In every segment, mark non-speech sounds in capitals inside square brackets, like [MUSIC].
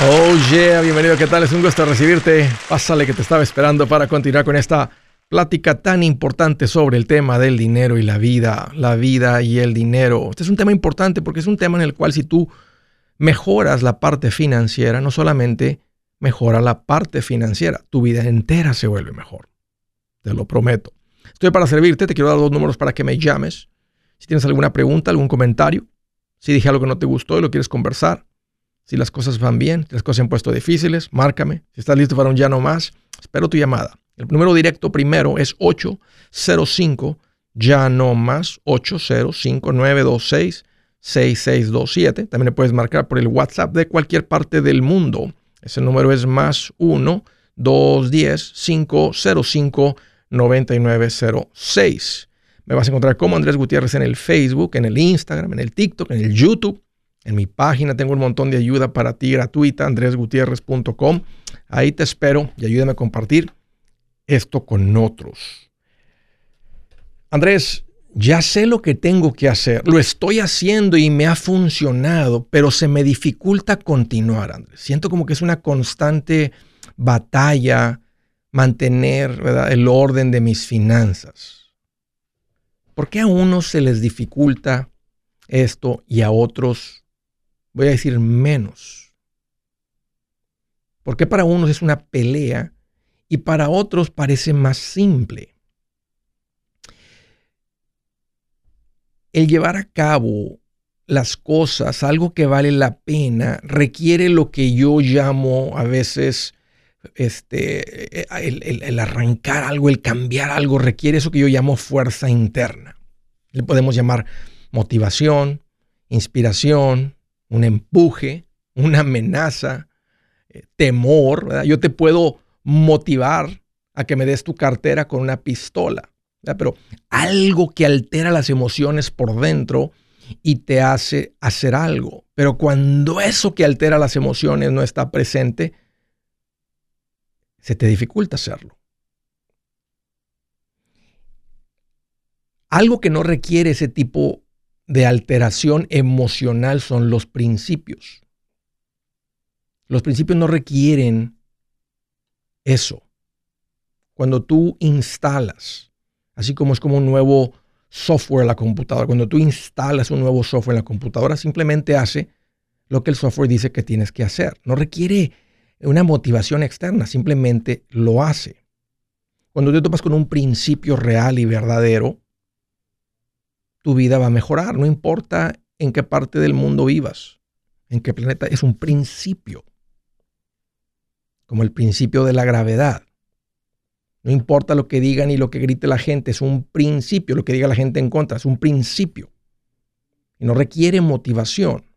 Oh yeah, bienvenido, ¿qué tal? Es un gusto recibirte. Pásale que te estaba esperando para continuar con esta plática tan importante sobre el tema del dinero y la vida, la vida y el dinero. Este es un tema importante porque es un tema en el cual si tú mejoras la parte financiera, no solamente mejora la parte financiera, tu vida entera se vuelve mejor. Te lo prometo. Estoy para servirte, te quiero dar dos números para que me llames. Si tienes alguna pregunta, algún comentario, si dije algo que no te gustó y lo quieres conversar, si las cosas van bien, si las cosas se han puesto difíciles, márcame. Si estás listo para un ya no más, espero tu llamada. El número directo primero es 805 ya no más 805-926. 6627. También le puedes marcar por el WhatsApp de cualquier parte del mundo. Ese número es más 1 210 505 9906. Me vas a encontrar como Andrés Gutiérrez en el Facebook, en el Instagram, en el TikTok, en el YouTube. En mi página tengo un montón de ayuda para ti gratuita, andresgutierrez.com. Ahí te espero y ayúdame a compartir esto con otros. Andrés, ya sé lo que tengo que hacer, lo estoy haciendo y me ha funcionado, pero se me dificulta continuar, Andrés. Siento como que es una constante batalla mantener el orden de mis finanzas. ¿Por qué a unos se les dificulta esto y a otros voy a decir menos. Porque para unos es una pelea y para otros parece más simple. El llevar a cabo las cosas, algo que vale la pena, requiere lo que yo llamo a veces este, el, el, arrancar algo, el cambiar algo, requiere eso que yo llamo fuerza interna. Le podemos llamar motivación, inspiración, un empuje, una amenaza, eh, temor. Yo te puedo motivar a que me des tu cartera con una pistola, pero algo que altera las emociones por dentro y te hace hacer algo. Pero cuando eso que altera las emociones no está presente, se te dificulta hacerlo. Algo que no requiere ese tipo de alteración emocional son los principios. Los principios no requieren eso. Cuando tú instalas, así como es como un nuevo software en la computadora, cuando tú instalas un nuevo software en la computadora, simplemente hace lo que el software dice que tienes que hacer. No requiere una motivación externa, simplemente lo hace. Cuando te topas con un principio real y verdadero, tu vida va a mejorar. No importa en qué parte del mundo vivas, en qué planeta, es un principio. Como el principio de la gravedad. No importa lo que digan ni lo que grite la gente, es un principio. Lo que diga la gente en contra, es un principio. Y no requiere motivación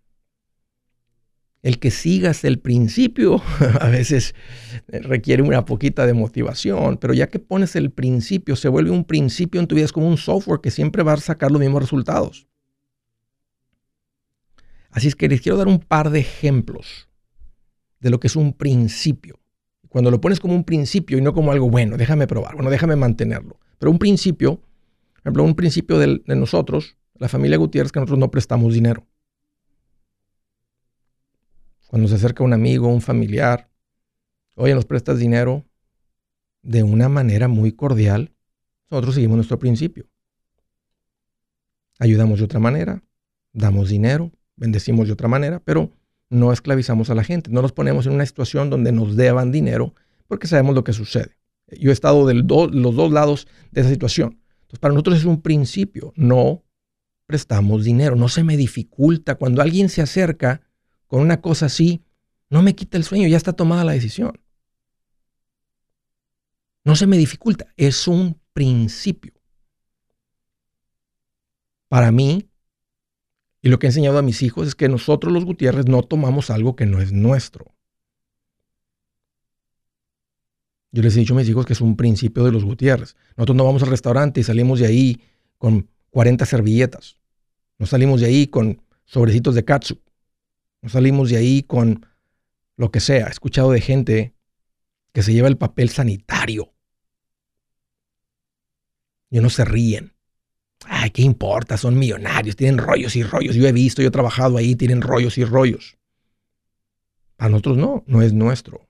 el que sigas el principio [LAUGHS] a veces requiere una poquita de motivación, pero ya que pones el principio, se vuelve un principio en tu vida, es como un software que siempre va a sacar los mismos resultados. Así es que les quiero dar un par de ejemplos de lo que es un principio. Cuando lo pones como un principio y no como algo bueno, déjame probar, bueno, déjame mantenerlo. Pero un principio, por ejemplo, un principio de, de nosotros, la familia Gutiérrez, que nosotros no prestamos dinero. Cuando se acerca un amigo, un familiar, oye, nos prestas dinero de una manera muy cordial, nosotros seguimos nuestro principio. Ayudamos de otra manera, damos dinero, bendecimos de otra manera, pero no esclavizamos a la gente, no nos ponemos en una situación donde nos deban dinero porque sabemos lo que sucede. Yo he estado de los dos lados de esa situación. Entonces, para nosotros es un principio, no prestamos dinero, no se me dificulta. Cuando alguien se acerca con una cosa así, no me quita el sueño, ya está tomada la decisión. No se me dificulta, es un principio. Para mí, y lo que he enseñado a mis hijos es que nosotros los Gutiérrez no tomamos algo que no es nuestro. Yo les he dicho a mis hijos que es un principio de los Gutiérrez. Nosotros no vamos al restaurante y salimos de ahí con 40 servilletas. No salimos de ahí con sobrecitos de katsu. No salimos de ahí con lo que sea. He escuchado de gente que se lleva el papel sanitario. Y no se ríen. Ay, ¿qué importa? Son millonarios, tienen rollos y rollos. Yo he visto, yo he trabajado ahí, tienen rollos y rollos. A nosotros no, no es nuestro.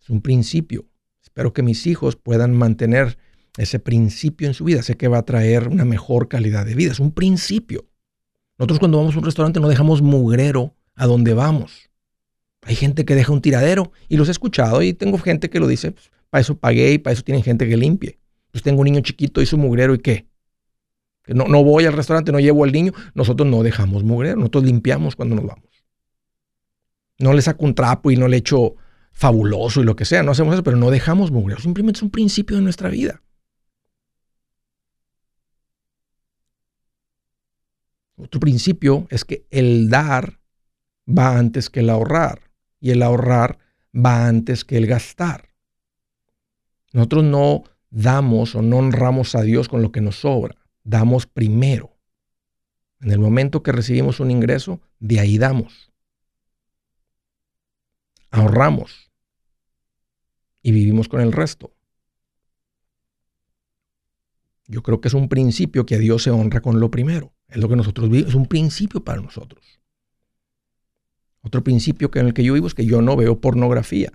Es un principio. Espero que mis hijos puedan mantener ese principio en su vida. Sé que va a traer una mejor calidad de vida. Es un principio. Nosotros cuando vamos a un restaurante no dejamos mugrero a donde vamos. Hay gente que deja un tiradero y los he escuchado y tengo gente que lo dice, pues, para eso pagué y para eso tienen gente que limpie. Pues tengo un niño chiquito y su mugrero y qué. No, no voy al restaurante, no llevo al niño. Nosotros no dejamos mugrero, nosotros limpiamos cuando nos vamos. No le saco un trapo y no le echo fabuloso y lo que sea, no hacemos eso, pero no dejamos mugrero. Simplemente es un principio de nuestra vida. Otro principio es que el dar va antes que el ahorrar y el ahorrar va antes que el gastar. Nosotros no damos o no honramos a Dios con lo que nos sobra, damos primero. En el momento que recibimos un ingreso, de ahí damos. Ahorramos y vivimos con el resto. Yo creo que es un principio que a Dios se honra con lo primero. Es lo que nosotros vivimos, es un principio para nosotros. Otro principio que en el que yo vivo es que yo no veo pornografía.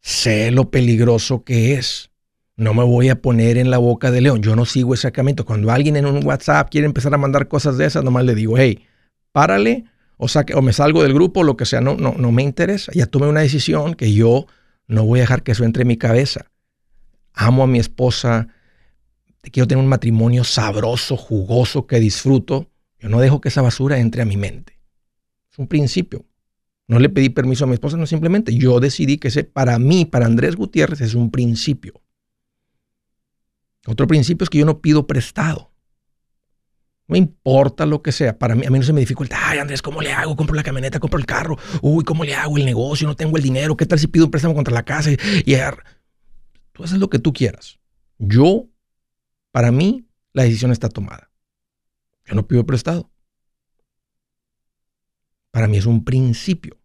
Sé lo peligroso que es. No me voy a poner en la boca de león. Yo no sigo ese camino. Cuando alguien en un WhatsApp quiere empezar a mandar cosas de esas, nomás le digo, hey, párale o, saque, o me salgo del grupo, lo que sea, no, no, no me interesa. Ya tomé una decisión que yo no voy a dejar que eso entre en mi cabeza. Amo a mi esposa, quiero tener un matrimonio sabroso, jugoso, que disfruto. Yo no dejo que esa basura entre a mi mente. Es un principio. No le pedí permiso a mi esposa, no simplemente yo decidí que ese para mí, para Andrés Gutiérrez, es un principio. Otro principio es que yo no pido prestado. No importa lo que sea. Para mí, a mí no se me dificulta. Ay, Andrés, ¿cómo le hago? Compro la camioneta, compro el carro. Uy, ¿cómo le hago el negocio? No tengo el dinero. ¿Qué tal si pido un préstamo contra la casa? Y, tú haces lo que tú quieras. Yo, para mí, la decisión está tomada. Yo no pido prestado. Para mí es un principio.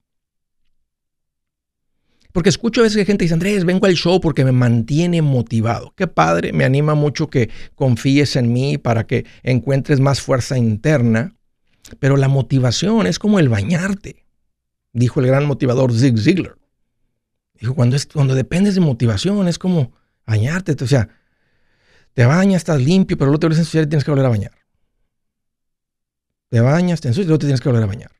Porque escucho a veces que gente dice, Andrés, vengo al show porque me mantiene motivado. Qué padre, me anima mucho que confíes en mí para que encuentres más fuerza interna. Pero la motivación es como el bañarte, dijo el gran motivador Zig Ziglar. Dijo, cuando, es, cuando dependes de motivación es como bañarte. O sea, te bañas, estás limpio, pero luego te vuelves a ensuciar y tienes que volver a bañar. Te bañas, te ensucias y luego te tienes que volver a bañar.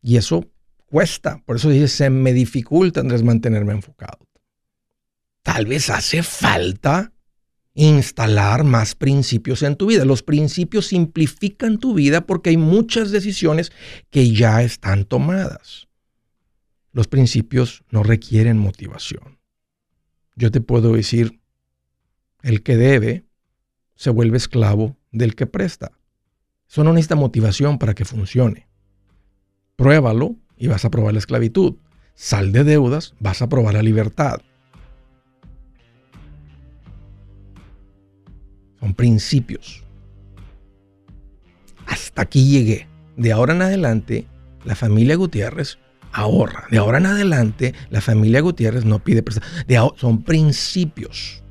Y eso cuesta. Por eso dice, se me dificulta, Andrés, mantenerme enfocado. Tal vez hace falta instalar más principios en tu vida. Los principios simplifican tu vida porque hay muchas decisiones que ya están tomadas. Los principios no requieren motivación. Yo te puedo decir, el que debe se vuelve esclavo del que presta. Eso no necesita motivación para que funcione. Pruébalo y vas a probar la esclavitud. Sal de deudas, vas a probar la libertad. Son principios. Hasta aquí llegué. De ahora en adelante, la familia Gutiérrez ahorra. De ahora en adelante, la familia Gutiérrez no pide prestado. Son principios.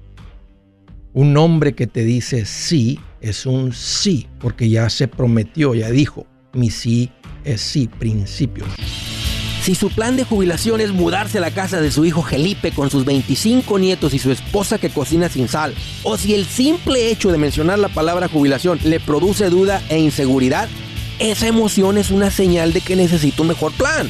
Un hombre que te dice sí es un sí, porque ya se prometió, ya dijo, mi sí es sí, principios. Si su plan de jubilación es mudarse a la casa de su hijo Felipe con sus 25 nietos y su esposa que cocina sin sal, o si el simple hecho de mencionar la palabra jubilación le produce duda e inseguridad, esa emoción es una señal de que necesita un mejor plan.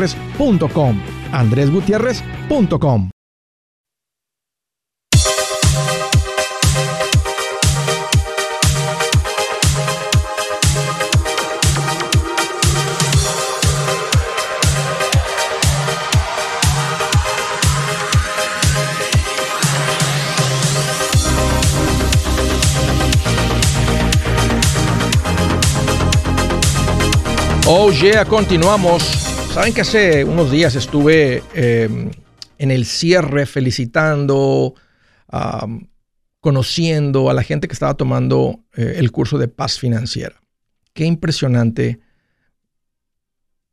andresgutierrez.com. andresgutierrez.com. Oh yeah, continuamos. Saben que hace unos días estuve em, en el cierre felicitando, conociendo a la gente que estaba tomando eh, el curso de paz financiera. Qué impresionante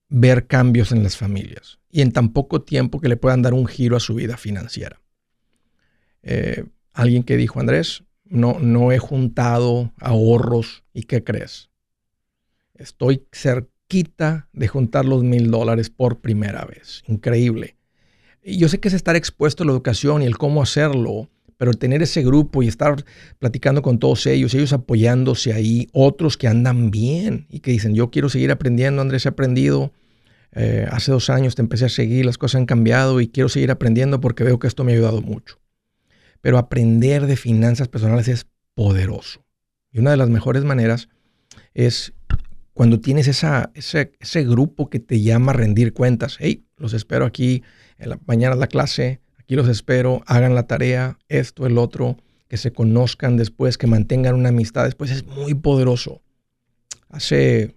ver cambios en las familias y en tan poco tiempo que le puedan dar un giro a su vida financiera. Eh, alguien que dijo, Andrés, no, no he juntado ahorros y ¿qué crees? Estoy cerca quita de juntar los mil dólares por primera vez. Increíble. Y yo sé que es estar expuesto a la educación y el cómo hacerlo, pero tener ese grupo y estar platicando con todos ellos, ellos apoyándose ahí, otros que andan bien y que dicen, yo quiero seguir aprendiendo, Andrés, he aprendido. Eh, hace dos años te empecé a seguir, las cosas han cambiado y quiero seguir aprendiendo porque veo que esto me ha ayudado mucho. Pero aprender de finanzas personales es poderoso. Y una de las mejores maneras es cuando tienes esa, ese, ese, grupo que te llama a rendir cuentas, hey, los espero aquí, mañana la clase, aquí los espero, hagan la tarea, esto, el otro, que se conozcan después, que mantengan una amistad después, es muy poderoso. Hace,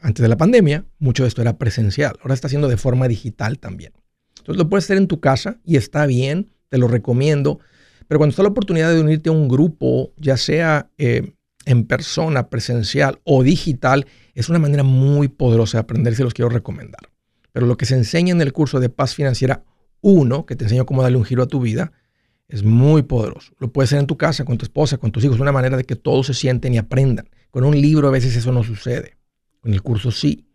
antes de la pandemia, mucho de esto era presencial, ahora está haciendo de forma digital también. Entonces lo puedes hacer en tu casa y está bien, te lo recomiendo, pero cuando está la oportunidad de unirte a un grupo, ya sea... Eh, en persona, presencial o digital, es una manera muy poderosa de aprender se los quiero recomendar. Pero lo que se enseña en el curso de paz financiera 1, que te enseño cómo darle un giro a tu vida, es muy poderoso. Lo puedes hacer en tu casa, con tu esposa, con tus hijos, una manera de que todos se sienten y aprendan. Con un libro a veces eso no sucede. Con el curso sí.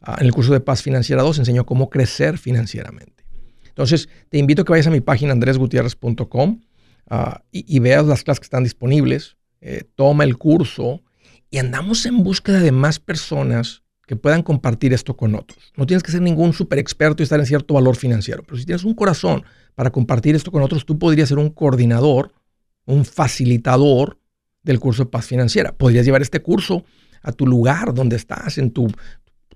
Ah, en el curso de paz financiera 2 enseño cómo crecer financieramente. Entonces, te invito a que vayas a mi página andresgutierrez.com ah, y, y veas las clases que están disponibles. Eh, toma el curso y andamos en búsqueda de más personas que puedan compartir esto con otros. No tienes que ser ningún super experto y estar en cierto valor financiero, pero si tienes un corazón para compartir esto con otros, tú podrías ser un coordinador, un facilitador del curso de paz financiera. Podrías llevar este curso a tu lugar donde estás, en tu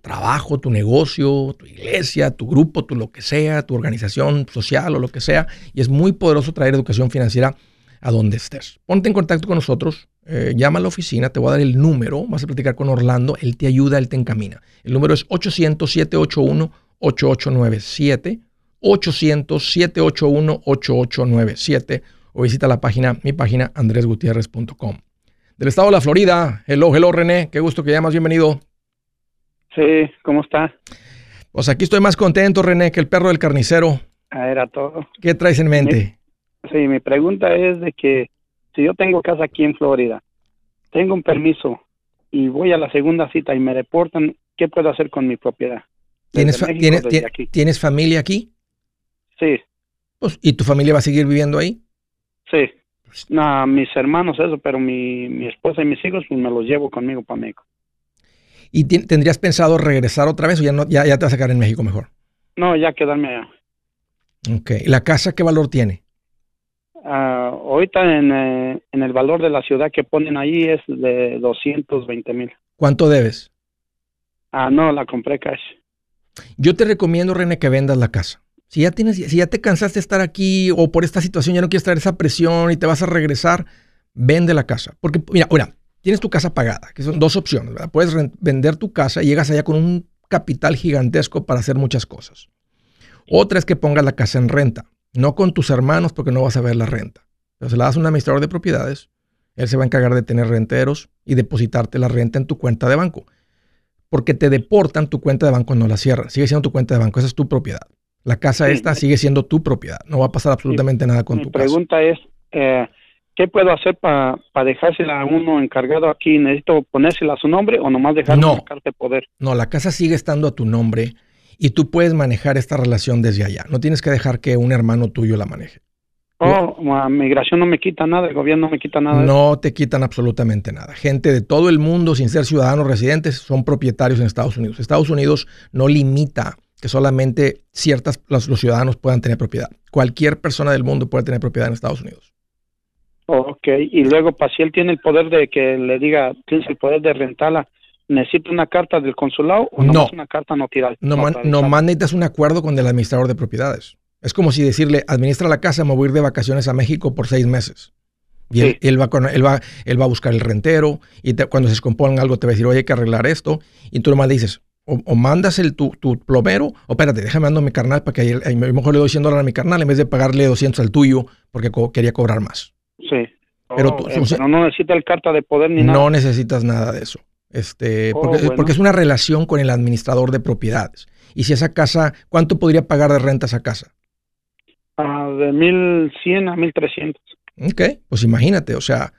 trabajo, tu negocio, tu iglesia, tu grupo, tu lo que sea, tu organización social o lo que sea. Y es muy poderoso traer educación financiera a donde estés. Ponte en contacto con nosotros, eh, llama a la oficina, te voy a dar el número, vas a platicar con Orlando, él te ayuda, él te encamina. El número es 800-781-8897, 800-781-8897 o visita la página, mi página andresgutierrez.com. Del estado de la Florida, hello, hello René, qué gusto que llamas, bienvenido. Sí, ¿cómo está? Pues aquí estoy más contento, René, que el perro del carnicero. Ah, era todo. ¿Qué traes en mente? Sí, mi pregunta es de que si yo tengo casa aquí en Florida, tengo un permiso y voy a la segunda cita y me reportan, ¿qué puedo hacer con mi propiedad? ¿Tienes, ¿tienes, familia aquí? Sí. Pues, ¿Y tu familia va a seguir viviendo ahí? Sí. No, mis hermanos eso, pero mi, mi esposa y mis hijos pues me los llevo conmigo para México. ¿Y tendrías pensado regresar otra vez o ya, no, ya, ya te vas a quedar en México mejor? No, ya quedarme allá. Ok. ¿La casa qué valor tiene? Uh, ahorita en, eh, en, el valor de la ciudad que ponen ahí es de 220 mil. ¿Cuánto debes? Ah, no, la compré cash. Yo te recomiendo, René, que vendas la casa. Si ya tienes, si ya te cansaste de estar aquí o por esta situación ya no quieres traer esa presión y te vas a regresar, vende la casa. Porque, mira, mira, tienes tu casa pagada, que son dos opciones, ¿verdad? Puedes vender tu casa y llegas allá con un capital gigantesco para hacer muchas cosas. Otra es que pongas la casa en renta No con tus hermanos porque no vas a ver la renta. Pero se la das a un administrador de propiedades, él se va a encargar de tener renteros y depositarte la renta en tu cuenta de banco. Porque te deportan tu cuenta de banco, no la cierran. Sigue siendo tu cuenta de banco, esa es tu propiedad. La casa esta sigue siendo tu propiedad. No va a pasar absolutamente nada con tu casa. Mi pregunta es, eh, ¿qué puedo hacer para dejársela a uno encargado aquí? ¿Necesito ponérsela a su nombre o nomás dejarla no, en de poder? No, la casa sigue estando a tu nombre y tú puedes manejar esta relación desde allá. No tienes que dejar que un hermano tuyo la maneje. Oh, migración no me quita nada, el gobierno no me quita nada. No te quitan absolutamente nada. Gente de todo el mundo, sin ser ciudadanos residentes, son propietarios en Estados Unidos. Estados Unidos no limita que solamente ciertas los, ciudadanos puedan tener propiedad. Cualquier persona del mundo puede tener propiedad en Estados Unidos. ok, y luego, para si él tiene el poder de que le diga, tienes el poder de rentarla, ¿necesita una carta del consulado o no una carta? No, no necesitas un acuerdo con el administrador de propiedades. Es como si decirle, administra la casa, me voy a ir de vacaciones a México por seis meses. Y él, va él, va, él va a buscar el rentero y cuando se descomponga algo te va a decir, oye, hay que arreglar esto. Y tú nomás le dices, o, mandas el, tu, tu, plomero, o espérate, déjame mandar mi carnal para que a lo mejor le doy 100 dólares a mi carnal en vez de pagarle 200 al tuyo porque quería cobrar más. Sí. Pero, oh, eh, no necesita el carta de poder ni nada. No necesitas nada de eso. Este, oh, porque, porque, es una relación con el administrador de propiedades. Y si esa casa, ¿cuánto podría pagar de renta esa casa? de 1100 a 1300. Ok, pues imagínate, o sea,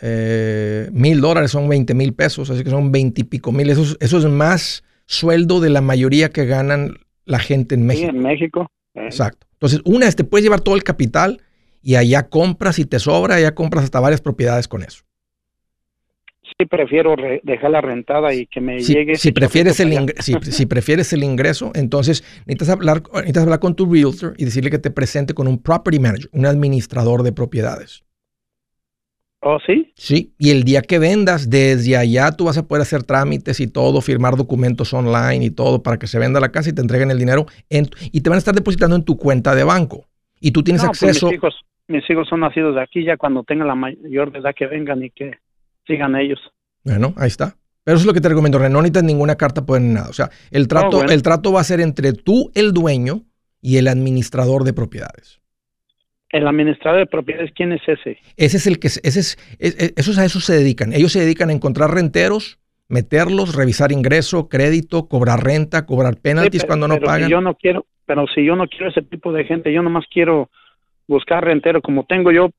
eh, mil dólares son 20 mil pesos, así que son 20 y pico mil. Eso, eso es más sueldo de la mayoría que ganan la gente en México. Sí, en México. Eh. Exacto. Entonces, una es te puedes llevar todo el capital y allá compras y te sobra, allá compras hasta varias propiedades con eso sí prefiero dejarla rentada y que me llegue. Si prefieres, el [LAUGHS] si, prefieres el ingreso, entonces necesitas hablar, necesitas hablar con tu realtor y decirle que te presente con un property manager, un administrador de propiedades. ¿Oh, sí? Sí, y el día que vendas, desde allá tú vas a poder hacer trámites y todo, firmar documentos online y todo para que se venda la casa y te entreguen el dinero y te van a estar depositando en tu cuenta de banco. Y tú tienes pues acceso. mis, hijos, mis hijos son nacidos de aquí, ya cuando tengan la mayor edad que vengan y que sigan ellos. Bueno, ahí está. Pero eso es lo que te recomiendo, No necesitas ninguna carta, pues nada. O sea, el trato, el trato va a ser entre tú, el dueño, y el administrador de propiedades. ¿El administrador de propiedades quién es ese? Ese es el que, ese es, esos a eso se dedican. Ellos se dedican a encontrar renteros, meterlos, revisar ingreso, crédito, cobrar renta, cobrar penalties cuando no pagan. yo no quiero, pero si yo no quiero ese tipo de gente, yo nomás quiero buscar rentero. Como tengo yo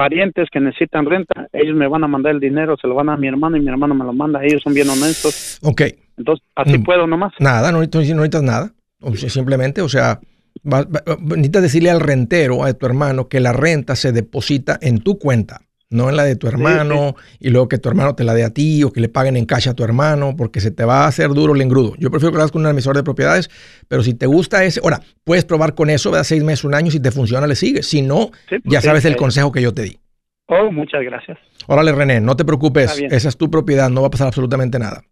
parientes que necesitan renta, ellos me van a mandar el dinero, se lo van a mi hermano y mi hermano me lo manda, ellos son bien honestos. Ok. Entonces, así mm. puedo nomás. Nada, no, necesitas nada. O simplemente, o sea, necesitas decirle al rentero, a tu hermano, que la renta se deposita en tu cuenta no en la de tu hermano, y luego que tu hermano te la dé a ti o que le paguen en cash a tu hermano, porque se te va a hacer duro el engrudo. Yo prefiero que lo hagas con un emisor de propiedades, pero si te gusta ese, ahora, puedes probar con eso, da seis meses, un año, si te funciona, le sigues. Si no, pues ya sabes el consejo que yo te di. Oh, muchas gracias. Órale, René, no te preocupes, esa es tu propiedad, no va a pasar absolutamente nada.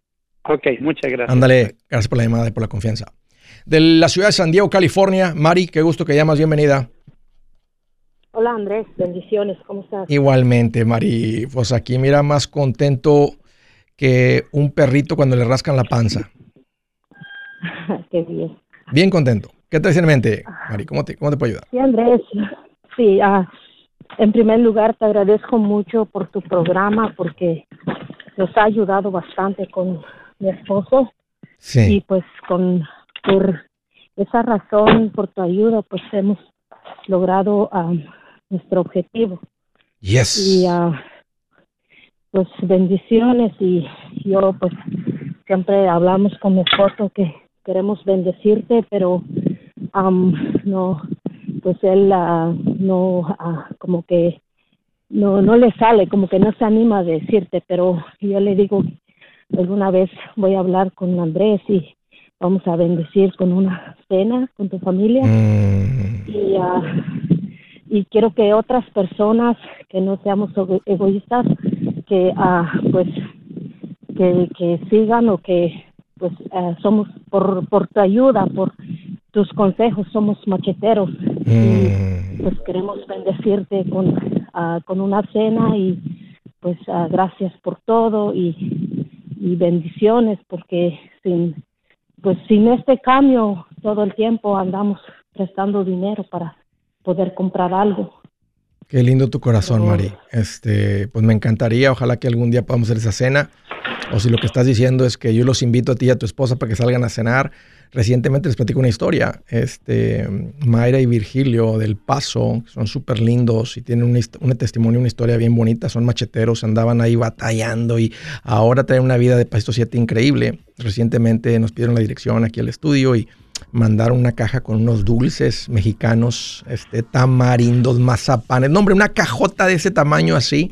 Ok, muchas gracias. Ándale, gracias por la llamada y por la confianza. De la ciudad de San Diego, California, Mari, qué gusto que llamas, bienvenida. Hola Andrés, bendiciones, ¿cómo estás? Igualmente, Mari. Pues aquí mira más contento que un perrito cuando le rascan la panza. [LAUGHS] Qué bien. Bien contento. ¿Qué te en mente, Mari? ¿Cómo te, cómo te puedo ayudar? Sí, Andrés. Sí, ah, en primer lugar te agradezco mucho por tu programa porque nos ha ayudado bastante con mi esposo. Sí. Y pues con por esa razón, por tu ayuda, pues hemos logrado ah, nuestro objetivo. Yes. Y uh, pues bendiciones y yo pues siempre hablamos con mi esposo que queremos bendecirte, pero um, no, pues él uh, no, uh, como que no, no le sale, como que no se anima a decirte, pero yo le digo, alguna vez voy a hablar con Andrés y vamos a bendecir con una cena con tu familia. Mm. Y y quiero que otras personas que no seamos egoístas que ah, pues que, sigan o que pues ah, somos por, por tu ayuda por tus consejos somos macheteros y mm. pues queremos bendecirte con ah, con una cena y pues gracias por todo y, y bendiciones porque sin pues sin este cambio todo el tiempo andamos prestando dinero para poder comprar algo. Qué lindo tu corazón, Mari. Este, pues me encantaría, ojalá que algún día podamos hacer esa cena. O si lo que estás diciendo es que yo los invito a ti y a tu esposa para que salgan a cenar. Recientemente les platico una historia. Este, Mayra y Virgilio del Paso, son súper lindos y tienen un, testimonio, una historia bien bonita. Son macheteros, andaban ahí batallando y ahora traen una vida de Pasito 7 increíble. Recientemente nos pidieron la dirección aquí al estudio y mandaron una caja con unos dulces mexicanos, este, tamarindos, mazapanes, no hombre, una cajota de ese tamaño así.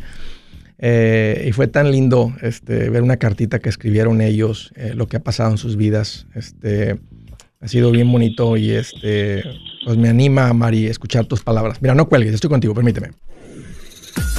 Eh, y fue tan lindo este, ver una cartita que escribieron ellos, eh, lo que ha pasado en sus vidas. Este, ha sido bien bonito y este, pues me anima, Mari, escuchar tus palabras. Mira, no cuelgues, estoy contigo, permíteme.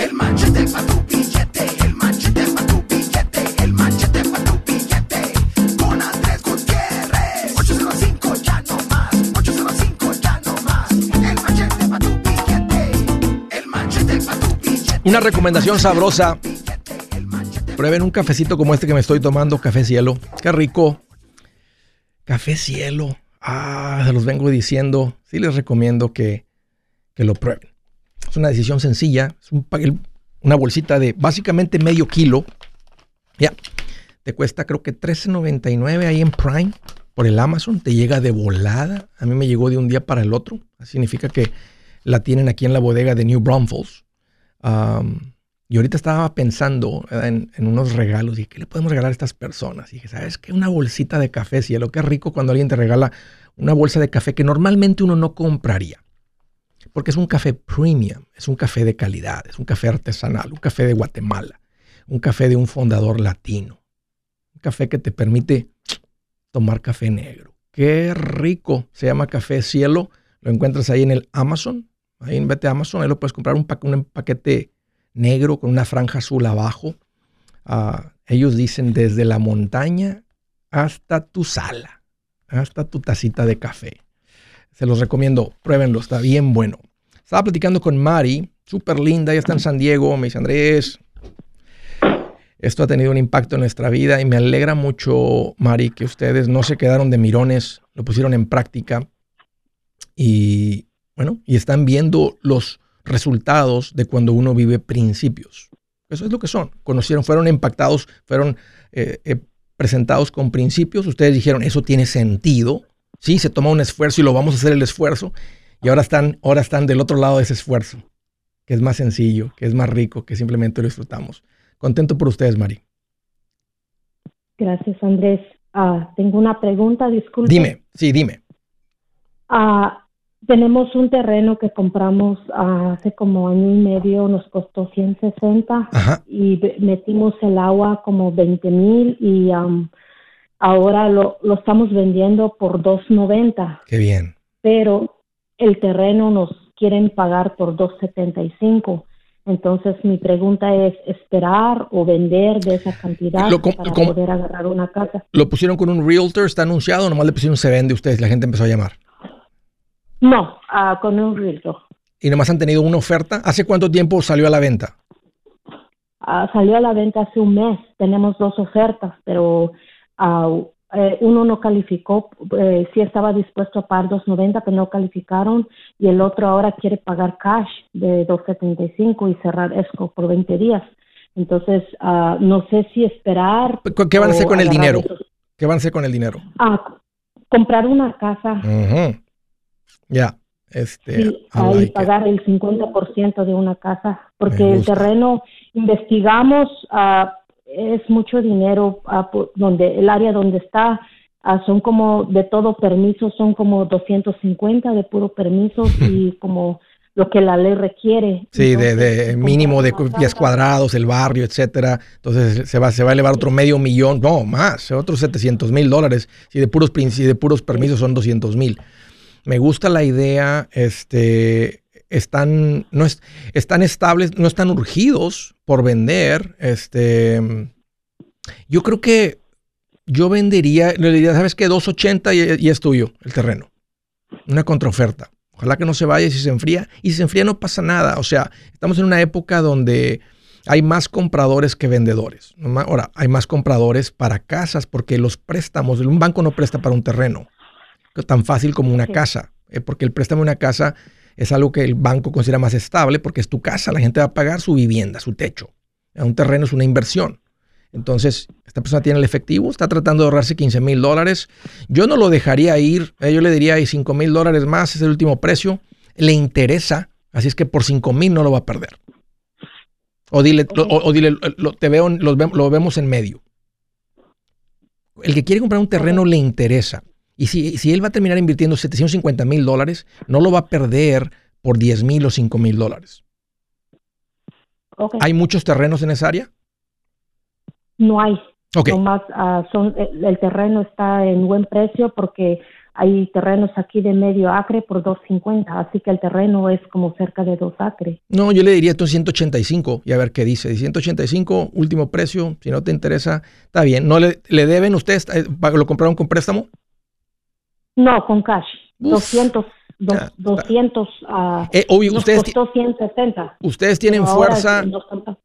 El machete para tu billete, el machete para tu billete, el machete para tu billete. Con Andrés Gutiérrez. 805 ya no más, 805 ya no más. El machete para tu billete, el machete para tu billete. Una recomendación sabrosa. Prueben un cafecito como este que me estoy tomando, Café Cielo. Qué rico. Café Cielo. Ah, se los vengo diciendo. Sí les recomiendo que, que lo prueben. Es una decisión sencilla. Es un, una bolsita de básicamente medio kilo. Ya. Te cuesta creo que $13.99 ahí en Prime por el Amazon. Te llega de volada. A mí me llegó de un día para el otro. Significa que la tienen aquí en la bodega de New Braunfels. y ahorita estaba pensando en, unos regalos. Y ¿qué le podemos regalar a estas personas? Y dije, ¿sabes qué? Una bolsita de café. Si lo que es rico cuando alguien te regala una bolsa de café que normalmente uno no compraría porque es un café premium, es un café de calidad, es un café artesanal, un café de Guatemala, un café de un fundador latino, un café que te permite tomar café negro. Qué rico, se llama Café Cielo, lo encuentras ahí en el Amazon, ahí en vete a Amazon, ahí lo puedes comprar un, un paquete negro con una franja azul abajo. Ah, ellos dicen desde la montaña hasta tu sala, hasta tu tacita de café. Se los recomiendo, pruébenlo, está bien bueno. Estaba platicando con Mari, súper linda, ella está en San Diego, me dice Andrés, esto ha tenido un impacto en nuestra vida y me alegra mucho, Mari, que ustedes no se quedaron de mirones, lo pusieron en práctica y, bueno, y están viendo los resultados de cuando uno vive principios. Eso es lo que son. Conocieron, fueron impactados, fueron eh, eh, presentados con principios. Ustedes dijeron, eso tiene sentido. Sí, se toma un esfuerzo y lo vamos a hacer el esfuerzo. Y ahora están, ahora están del otro lado de ese esfuerzo, que es más sencillo, que es más rico, que simplemente lo disfrutamos. Contento por ustedes, Mari. Gracias, Andrés. Ah, tengo una pregunta, disculpe. Dime, sí, dime. Ah, tenemos un terreno que compramos hace como año y medio, nos costó 160 y metimos el agua como 20 mil y Ahora lo, lo estamos vendiendo por 2.90. Qué bien. Pero el terreno nos quieren pagar por 2.75. Entonces mi pregunta es esperar o vender de esa cantidad para poder agarrar una casa. ¿Lo pusieron con un realtor? ¿Está anunciado? ¿Nomás le pusieron se vende ustedes? La gente empezó a llamar. No, ah, con un realtor. ¿Y nomás han tenido una oferta? ¿Hace cuánto tiempo salió a la venta? Ah, salió a la venta hace un mes. Tenemos dos ofertas, pero eh, uno no calificó, eh, sí estaba dispuesto a pagar 2.90, pero no calificaron, y el otro ahora quiere pagar cash de 2.75 y cerrar ESCO por 20 días. Entonces, ah, no sé si esperar. ¿Qué van a hacer con el dinero? ¿Qué van a hacer con el dinero? Ah, comprar una casa. Ya. Este, ahí pagar el 50% de una casa, porque el terreno investigamos, uh, es mucho dinero, uh, donde el área donde está uh, son como de todo permiso, son como 250 de puro permiso [LAUGHS] y como lo que la ley requiere. Sí, de, mínimo de pies cuadrados, el barrio, etcétera. Entonces se va, se va a elevar otro medio millón, no, más, otros 700 mil dólares. Si de puros, si de puros permisos son 200 mil. Me gusta la idea, este, están, no es, están estables, no están urgidos por vender. Este, yo creo que yo vendería, le diría, ¿sabes qué? 280 y, y es tuyo el terreno. Una contraoferta. Ojalá que no se vaya si se enfría. Y si se enfría no pasa nada. O sea, estamos en una época donde hay más compradores que vendedores. Ahora, hay más compradores para casas porque los préstamos, un banco no presta para un terreno tan fácil como una casa, eh, porque el préstamo de una casa es algo que el banco considera más estable porque es tu casa, la gente va a pagar su vivienda, su techo. Un terreno es una inversión. Entonces, esta persona tiene el efectivo, está tratando de ahorrarse 15 mil dólares. Yo no lo dejaría ir, eh, yo le diría, hay 5 mil dólares más, es el último precio. Le interesa, así es que por 5 mil no lo va a perder. O dile, o, dile te veo, lo vemos en medio. El que quiere comprar un terreno le interesa. Y si, si él va a terminar invirtiendo 750 mil dólares, no lo va a perder por 10 mil o 5 mil dólares. ¿Hay muchos terrenos en esa área? No hay. Okay. Nomás, ah, son, el, terreno está en buen precio porque hay terrenos aquí de medio acre por 2.50, así que el terreno es como cerca de 2 acres. No, yo le diría esto 185 y a ver qué dice. 185, último precio, si no te interesa, está bien. ¿No le, le deben ustedes, eh, lo compraron con préstamo? No, con cash. 200, 200 uh, eh, ustedes, costó 160. Ustedes tienen fuerza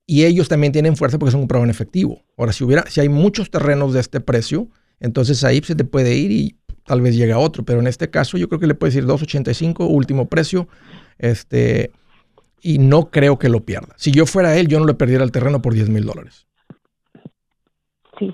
y ellos también tienen fuerza porque son comprados en efectivo. Ahora, si hubiera, si hay muchos terrenos de este precio, entonces ahí se te puede ir y tal vez llega otro. Pero en este caso, yo creo que le puedes decir 285, último precio. Este, y no creo que lo pierda. Si yo fuera él, yo no le perdiera el terreno por 10 mil dólares. Sí.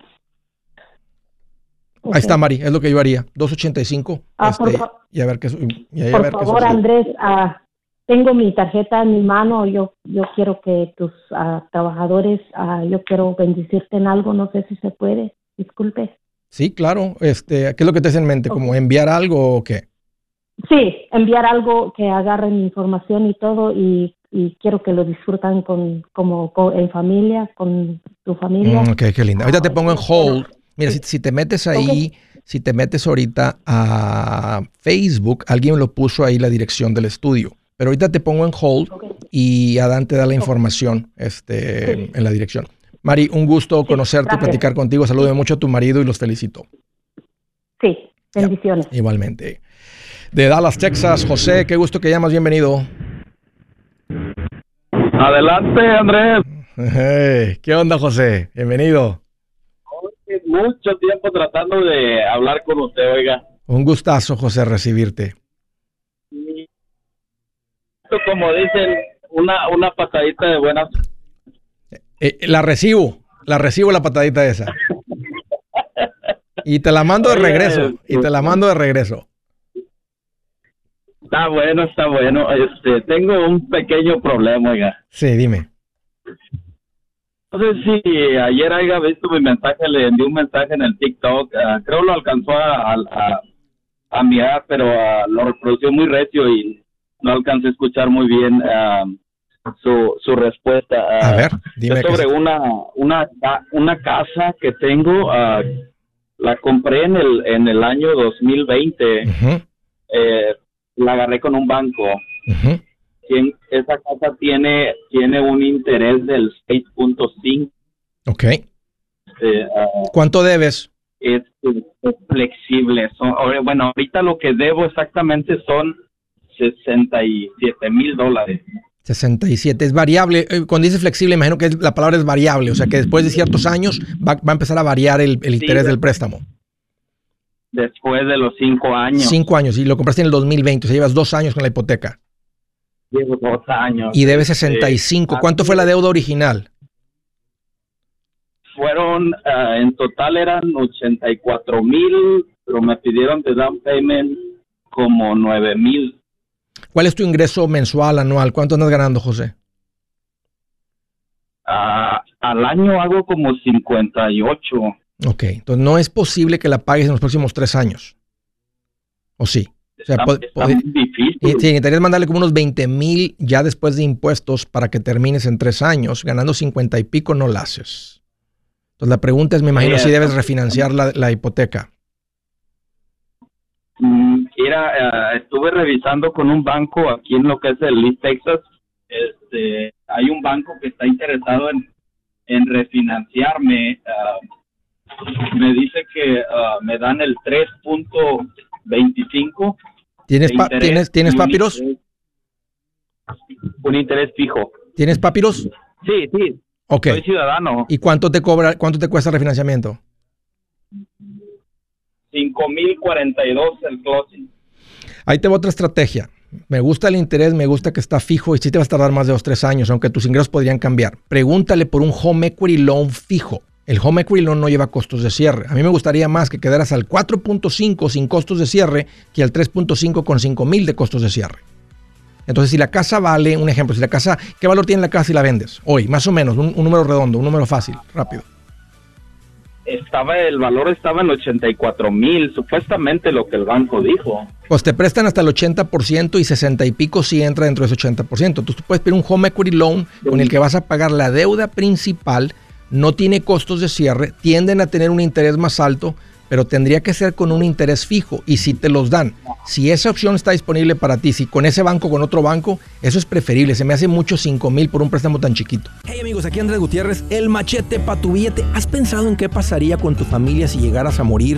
Ahí está, Mari, es lo que yo haría. 285. Ah, este, y a ver qué y Por favor, Andrés, ah, tengo mi tarjeta en mi mano. Yo, yo quiero que tus ah, trabajadores, ah, yo quiero bendecirte en algo. No sé si se puede. Disculpe. Sí, claro. Este, ¿Qué es lo que te hace en mente? ¿Como enviar algo o qué? Sí, enviar algo que agarren información y todo y, quiero que lo disfrutan con, como en familia, con tu familia. Mm, ok, qué linda. Ahorita te pongo en hold Mira, si, te metes ahí, si te metes ahorita a Facebook, alguien lo puso ahí la dirección del estudio. Pero ahorita te pongo en hold y Adán te da la información este, en la dirección. Mari, un gusto conocerte y platicar contigo. Salude mucho a tu marido y los felicito. Sí, bendiciones. igualmente. De Dallas, Texas, José, qué gusto que llamas, bienvenido. Adelante, Andrés. [LAUGHS] ¿Qué onda, José? Bienvenido mucho tiempo tratando de hablar con usted, oiga. Un gustazo, José, recibirte. Como dicen, una, una patadita de buenas. Eh, la recibo, la recibo la patadita esa. Y te la mando de regreso, y te la mando de regreso. Está bueno, está bueno. Este, tengo un pequeño problema, oiga. Sí, dime. No sé si ayer haya visto mi mensaje, le envié un mensaje en el TikTok, uh, creo lo alcanzó a, a, a mirar, pero uh, lo reprodució muy recio y no alcancé a escuchar muy bien uh, su, su respuesta. a ver, dime. sobre una, una, una casa que tengo, la compré en el, en el año 2020, eh, la agarré con un banco esa casa tiene, tiene un interés del 6.5. Ok. Ah, ¿Cuánto debes? Es, flexible. bueno, ahorita lo que debo exactamente son 67 mil dólares. 67, es variable. Eh, cuando dice flexible, imagino que la palabra es variable, o sea que después de ciertos años va, a empezar a variar el, interés del préstamo. Después de los cinco años. Cinco años, y lo compraste en el 2020, o sea, llevas dos años con la hipoteca. Llevo dos años. Y debe 65. ¿Cuánto fue la deuda original? Fueron, ah, en total eran 84 mil, pero me pidieron de down payment como 9 mil. ¿Cuál es tu ingreso mensual, anual? ¿Cuánto andas ganando, José? Ah, al año hago como 58. Ok, entonces no es posible que la pagues en los próximos tres años. ¿O sí? O sea, está, difícil. Sí, necesitarías mandarle como unos 20 mil ya después de impuestos para que termines en tres años. Ganando 50 y pico no la haces. Entonces la pregunta es, me imagino, si debes refinanciar la, hipoteca. Mira, mm, eh, estuve revisando con un banco aquí en lo que es el East Texas. Este, hay un banco que está interesado en, en refinanciarme. Ah, me dice que ah, me dan el 3.25. ¿Tienes, ¿tienes, ¿tienes papiros? un interés fijo. ¿Tienes papiros? Sí, sí. Ok. Soy ciudadano. ¿Y cuánto te cobra, cuánto te cuesta el refinanciamiento? 5.042 el closing. Ahí te va otra estrategia. Me gusta el interés, me gusta que está fijo y sí te vas a tardar más de dos, tres años, aunque tus ingresos podrían cambiar. Pregúntale por un home equity loan fijo. El home equity loan no lleva costos de cierre. A mí me gustaría más que quedaras al 4.5 sin costos de cierre que al 3.5 con 5 mil de costos de cierre. Entonces, si la casa vale, un ejemplo, si la casa, ¿qué valor tiene la casa si la vendes? Hoy, más o menos, un, número redondo, un número fácil, rápido. Estaba, el valor estaba en 84 mil, supuestamente lo que el banco dijo. Pues te prestan hasta el 80% y 60 y pico si entra dentro de ese 80%. Entonces tú puedes pedir un home equity loan con el que vas a pagar la deuda principal, no tiene costos de cierre, tienden a tener un interés más alto, pero tendría que ser con un interés fijo y si te los dan, si esa opción está disponible para ti, si con ese banco, con otro banco, eso es preferible. Se me hace mucho 5 mil por un préstamo tan chiquito. Hey amigos, aquí Andrés Gutiérrez, el machete para tu billete. ¿Has pensado en qué pasaría con tu familia si llegaras a morir?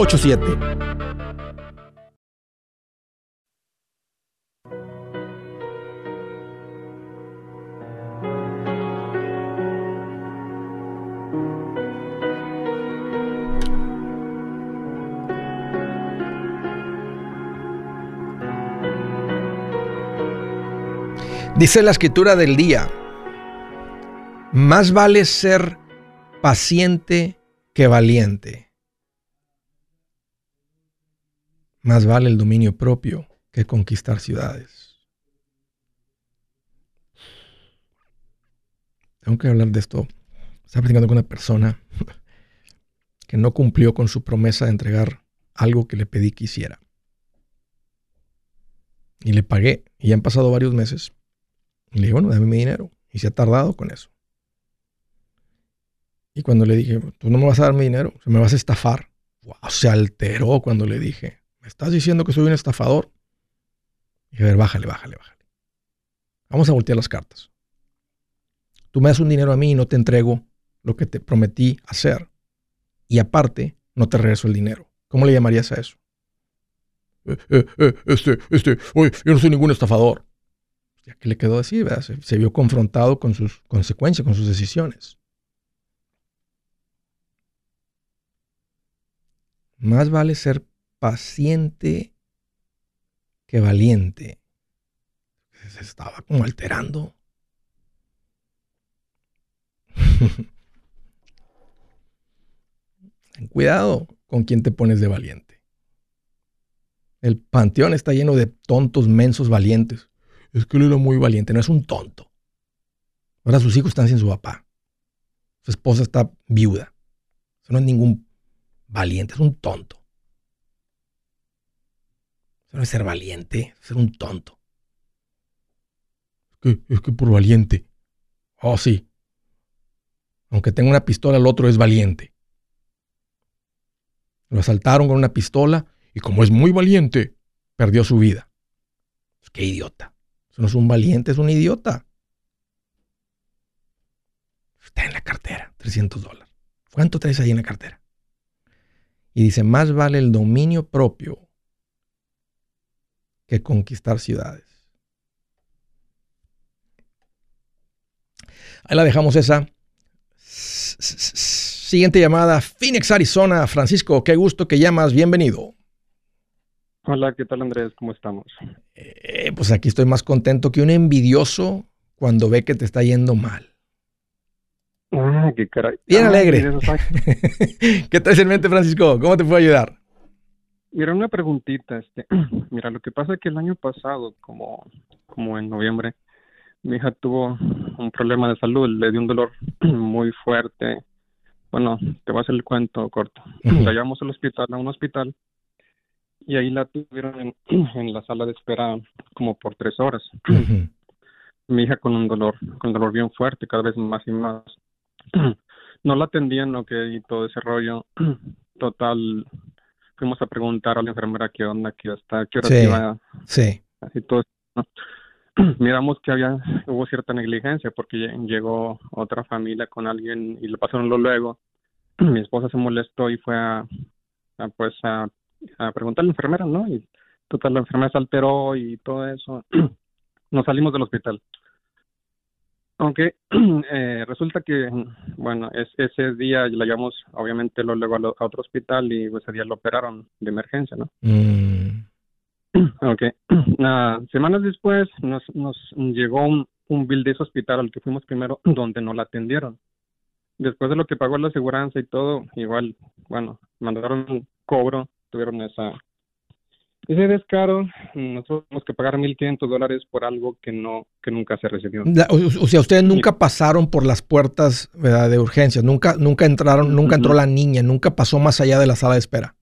Dice la escritura del día, más vale ser paciente que valiente. Más vale el dominio propio que conquistar ciudades. Tengo que hablar de esto. Estaba platicando con una persona [LAUGHS] que no cumplió con su promesa de entregar algo que le pedí que hiciera. Y le pagué. Y ya han pasado varios meses. Y le dije, bueno, dame mi dinero. Y se ha tardado con eso. Y cuando le dije, tú no me vas a dar mi dinero, me vas a estafar. se alteró cuando le dije, ¿me estás diciendo que soy un estafador? A ver, bájale, bájale, bájale. Vamos a voltear las cartas. Tú me das un dinero a mí y no te entrego lo que te prometí hacer. Y aparte, no te regreso el dinero. ¿Cómo le llamarías a eso? Eh, eh, eh, este, este, oye, yo no soy ningún estafador ya que le quedó así, se, vio confrontado con sus consecuencias, con sus decisiones. Más vale ser paciente que valiente. Se estaba como alterando. [LAUGHS] Ten cuidado con quién te pones de valiente. El panteón está lleno de tontos, mensos, valientes es que él era muy valiente, no es un tonto. Ahora sus hijos están sin su papá. Su esposa está viuda. Eso no es ningún valiente, es un tonto. Eso no es ser valiente, es ser un tonto. Es que, es que por valiente. Oh, sí. Aunque tenga una pistola, el otro es valiente. Lo asaltaron con una pistola y como es muy valiente, perdió su vida. Qué idiota. Eso no es un valiente, es un idiota. Está en la cartera, 300 dólares. ¿Cuánto traes ahí en la cartera? Y dice, más vale el dominio propio que conquistar ciudades. Ahí la dejamos esa. Siguiente llamada, Phoenix, Arizona. Francisco, qué gusto que llamas. Bienvenido. Hola, ¿qué tal Andrés? ¿Cómo estamos? Eh, pues aquí estoy más contento que un envidioso cuando ve que te está yendo mal. Ah, qué caray. Bien alegre. [LAUGHS] ¿Qué traes en mente, Francisco? ¿Cómo te puedo ayudar? Mira, una preguntita. Este, [CLEARS THROAT] mira, lo que pasa es que el año pasado, como, como en noviembre, mi hija tuvo un problema de salud, le dio un dolor [CLEARS THROAT] muy fuerte. Bueno, te voy a hacer el cuento corto. La llevamos al hospital, a un hospital, y ahí la tuvieron en, [CLEARS THROAT] en la sala de espera como por tres horas. Mi hija con un dolor, con un dolor bien fuerte, cada vez más y más. no la atendían, lo que y todo ese rollo. Total, fuimos a preguntar a la enfermera qué onda, qué hasta qué hora sí, iba. Sí. Así todo. [CLEARS THROAT] Miramos que había hubo cierta negligencia porque llegó otra familia con alguien y lo pasaron luego. [CLEARS THROAT] Mi esposa se molestó y fue a, a pues a, a preguntar a la enfermera, ¿no? Y total la enfermera se alteró y todo eso. [CLEARS THROAT] Nos salimos del hospital. Aunque [CLEARS THROAT] eh, resulta que, bueno, es, ese día la llevamos, obviamente, lo luego a, otro hospital y ese día lo operaron de emergencia, ¿no? Mm. Ok. [CLEARS THROAT] semanas después nos, nos llegó un, un bill de ese hospital al que fuimos primero, [CLEARS THROAT] donde no la atendieron. Después de lo que pagó la aseguranza y todo, igual, bueno, mandaron un cobro, tuvieron esa ese descaro, nosotros tenemos que pagar 1.500 dólares por algo que no que nunca se recibió. o, sea, ustedes nunca pasaron por las puertas de urgencias, nunca nunca entraron, nunca entró la niña, nunca pasó más allá de la sala de espera.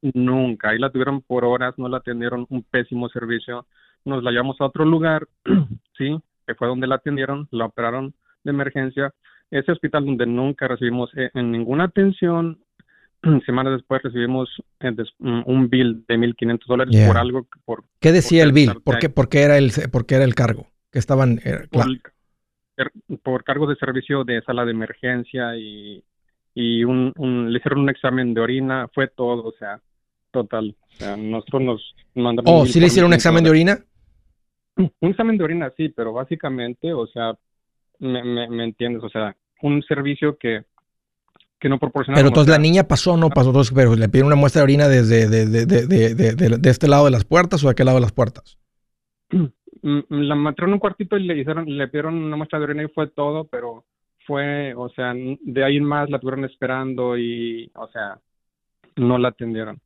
Nunca, ahí la tuvieron por horas, no la atendieron, un pésimo servicio. Nos la llevamos a otro lugar, [CLEARS THROAT] sí, que fue donde la atendieron, la operaron de emergencia. Ese hospital donde nunca recibimos eh, en ninguna atención, [CLEARS THROAT] semanas después recibimos eh, un bill de 1.500 dólares por algo. Por, ¿Qué decía el bill? ¿Por qué, por qué, era el, por qué era el cargo? Que estaban... Eh, por, cargo de servicio de sala de emergencia y, y un, le hicieron un examen de orina, fue todo, o sea, total. O sea, nosotros nos mandamos... ¿Oh, sí le hicieron un examen de orina? [CLEARS THROAT] Un examen de orina, sí, pero básicamente, o sea, me, me, me entiendes, o sea, un servicio que que no proporcionaron. Pero entonces la niña pasó o no pasó, entonces, pero le pidieron una muestra de orina desde de, de, este lado de las puertas o de aquel lado de las puertas. Mm, la metieron en un cuartito y le hicieron, le pidieron una muestra de orina y fue todo, pero fue, o sea, de ahí en más la tuvieron esperando y, o sea, no la atendieron.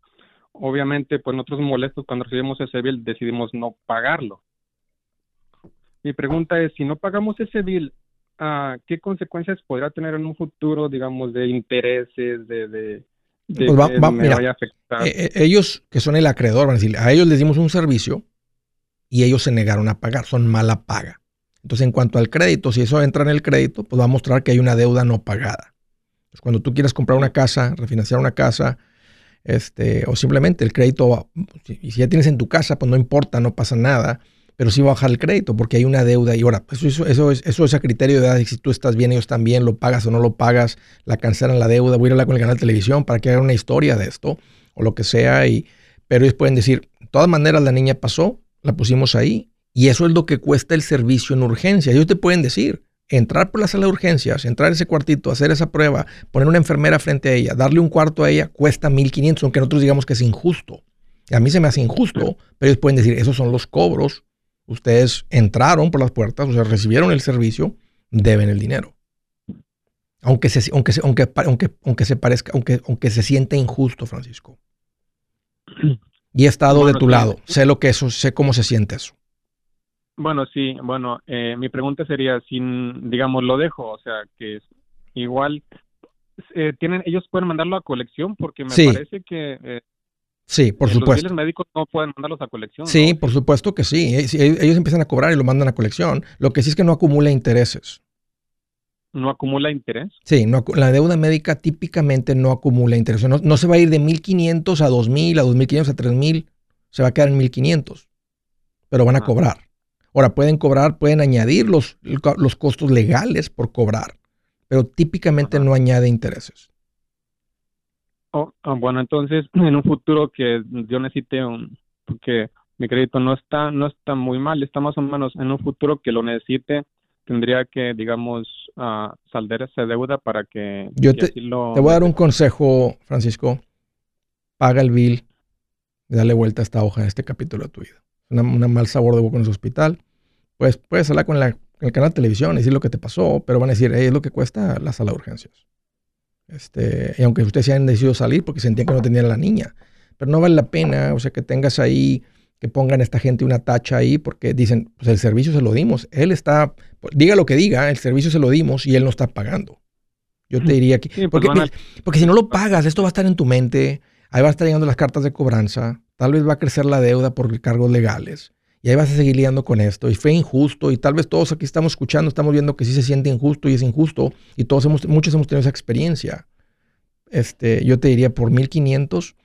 Obviamente, pues nosotros molestos cuando recibimos ese bill decidimos no pagarlo. Mi pregunta es, si no pagamos ese bill, qué consecuencias podrá tener en un futuro, digamos, de intereses, de, de, pues vaya a afectar. Eh, eh, ellos, que son el acreedor, van a decir, a ellos les dimos un servicio y ellos se negaron a pagar, son mala paga. Entonces, en cuanto al crédito, si eso entra en el crédito, pues va a mostrar que hay una deuda no pagada. Cuando tú quieres comprar una casa, refinanciar una casa, este, o simplemente el crédito, y si ya tienes en tu casa, pues no importa, no pasa nada pero sí va a bajar el crédito porque hay una deuda. Y ahora, eso, eso, eso, es, eso es a criterio de si tú estás bien, ellos también, lo pagas o no lo pagas, la cancelan la deuda, voy a hablar con el canal de televisión para que haga una historia de esto o lo que sea. Y, pero ellos pueden decir, de todas maneras la niña pasó, la pusimos ahí y eso es lo que cuesta el servicio en urgencia. Ellos te pueden decir, entrar por la sala de urgencias, entrar a ese cuartito, hacer esa prueba, poner una enfermera frente a ella, darle un cuarto a ella, cuesta 1.500, aunque nosotros digamos que es injusto. a mí se me hace injusto, pero ellos pueden decir, esos son los cobros Ustedes entraron por las puertas, o sea, recibieron el servicio, deben el dinero. Aunque se, aunque aunque, aunque, aunque se parezca, aunque, aunque se siente injusto, Francisco. [CLEARS THROAT] Y he estado de tu lado. Sé lo que eso, sé cómo se siente eso. Bueno, sí, bueno, eh, mi pregunta sería, si, digamos, lo dejo, o sea, que igual eh, tienen, ellos pueden mandarlo a colección porque me parece que eh, Sí, por supuesto. Los médicos no pueden mandarlos a colección. Sí, por supuesto que sí. Ellos empiezan a cobrar y lo mandan a colección. Lo que sí es que no acumula intereses. ¿No acumula interés? Sí, no, la deuda médica típicamente no acumula interés. No, no se va a ir de 1.500 a 2.000, a 2.500 a 3.000. Se va a quedar en 1.500. Pero van a cobrar. Ahora, pueden cobrar, pueden añadir los, los costos legales por cobrar. Pero típicamente no añade intereses. Oh, ah, bueno, entonces, [CLEARS THROAT] en un futuro que yo necesite un... Porque mi crédito no está, no está muy mal, está más o menos en un futuro que lo necesite tendría que, digamos, uh, saldar esa deuda para que... Yo te, te, voy a dar un consejo, Francisco. Paga el bill dale vuelta a esta hoja en este capítulo de tu vida. Una, mal sabor de boca en el hospital. Pues puedes hablar con, la, el canal de televisión y decir lo que te pasó, pero van a decir, es lo que cuesta la sala de urgencias. Este, y aunque ustedes se hayan decidido salir porque sentían que no tenían a la niña, pero no vale la pena, o sea, que tengas ahí que pongan a esta gente una tacha ahí porque dicen, pues el servicio se lo dimos. Él está, diga lo que diga, el servicio se lo dimos y él no está pagando. Yo te diría que, pues porque, porque, si no lo pagas, esto va a estar en tu mente, ahí va a estar llegando las cartas de cobranza, tal vez va a crecer la deuda por cargos legales y ahí vas a seguir lidiando con esto y fue injusto y tal vez todos aquí estamos escuchando, estamos viendo que sí se siente injusto y es injusto y todos hemos, muchos hemos tenido esa experiencia. Este, yo te diría por 1500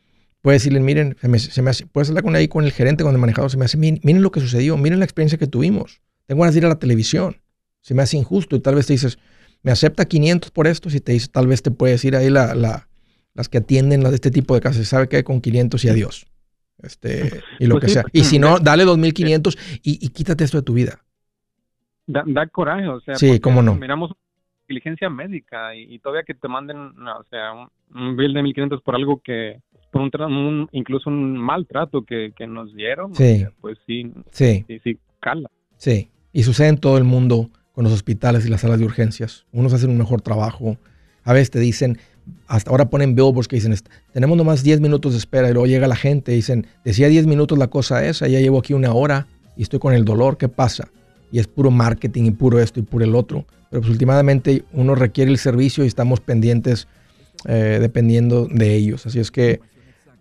Puedes decirle, miren, se me, puedes hablar con ahí con el gerente, con el manejador, se me hace, miren, lo que sucedió, miren la experiencia que tuvimos. Tengo ganas de ir a la televisión. Se me hace injusto y tal vez te dices, me acepta 500 por esto, si te dice, tal vez te puedes ir ahí la, la, las que atienden de este tipo de casos, sabe que hay con 500 y adiós. Este, y lo pues que sea. y si no, dale 2500 y, y quítate esto de tu vida. Da, coraje, o sea, sí, cómo no. Miramos diligencia médica y, todavía que te manden, o sea, un, un bill de 1500 por algo que, por un, incluso un maltrato que, que nos dieron, sí. pues sí, sí, sí, cala. Sí, y sucede en todo el mundo con los hospitales y las salas de urgencias. Unos hacen un mejor trabajo. A veces te dicen, hasta ahora ponen billboards que dicen, tenemos nomás 10 minutos de espera y luego llega la gente y dicen, decía 10 minutos la cosa esa, ya llevo aquí una hora y estoy con el dolor, ¿qué pasa? Y es puro marketing y puro esto y puro el otro. Pero pues últimamente uno requiere el servicio y estamos pendientes eh, dependiendo de ellos. Así es que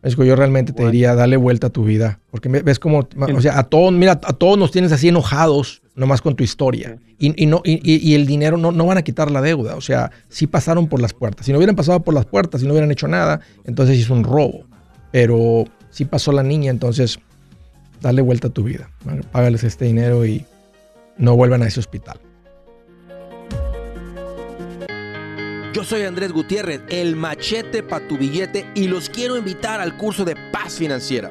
yo realmente te diría, dale vuelta a tu vida. Porque ves como, o sea, a todos, mira, a todos nos tienes así enojados nomás con tu historia. Y, y no, y, y, el dinero no, no van a quitar la deuda. O sea, sí pasaron por las puertas. Si no hubieran pasado por las puertas, si no hubieran hecho nada, entonces es un robo. Pero sí pasó la niña, entonces dale vuelta a tu vida. Págales este dinero y no vuelvan a ese hospital. Yo soy Andrés Gutiérrez, el machete para tu billete y los quiero invitar al curso de paz financiera.